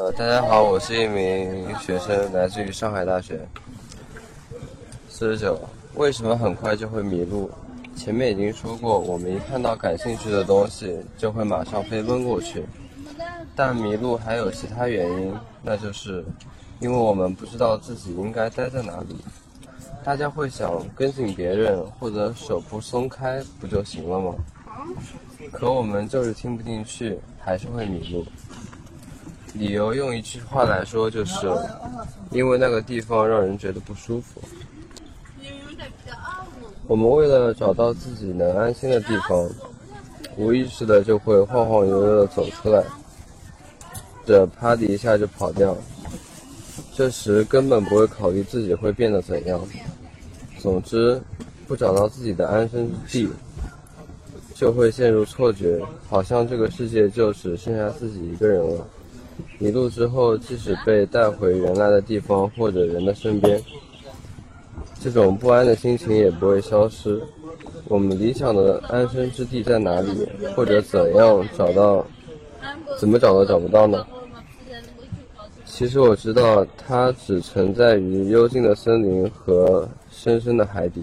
呃，大家好，我是一名学生，来自于上海大学。四十九，为什么很快就会迷路？前面已经说过，我们一看到感兴趣的东西，就会马上飞奔过去。但迷路还有其他原因，那就是因为我们不知道自己应该待在哪里。大家会想跟紧别人，或者手不松开不就行了吗？可我们就是听不进去，还是会迷路。理由用一句话来说，就是因为那个地方让人觉得不舒服。我们为了找到自己能安心的地方，无意识的就会晃晃悠悠的走出来，这啪的一下就跑掉。这时根本不会考虑自己会变得怎样。总之，不找到自己的安身之地，就会陷入错觉，好像这个世界就只剩下自己一个人了。迷路之后，即使被带回原来的地方或者人的身边，这种不安的心情也不会消失。我们理想的安身之地在哪里？或者怎样找到？怎么找都找不到呢？其实我知道，它只存在于幽静的森林和深深的海底。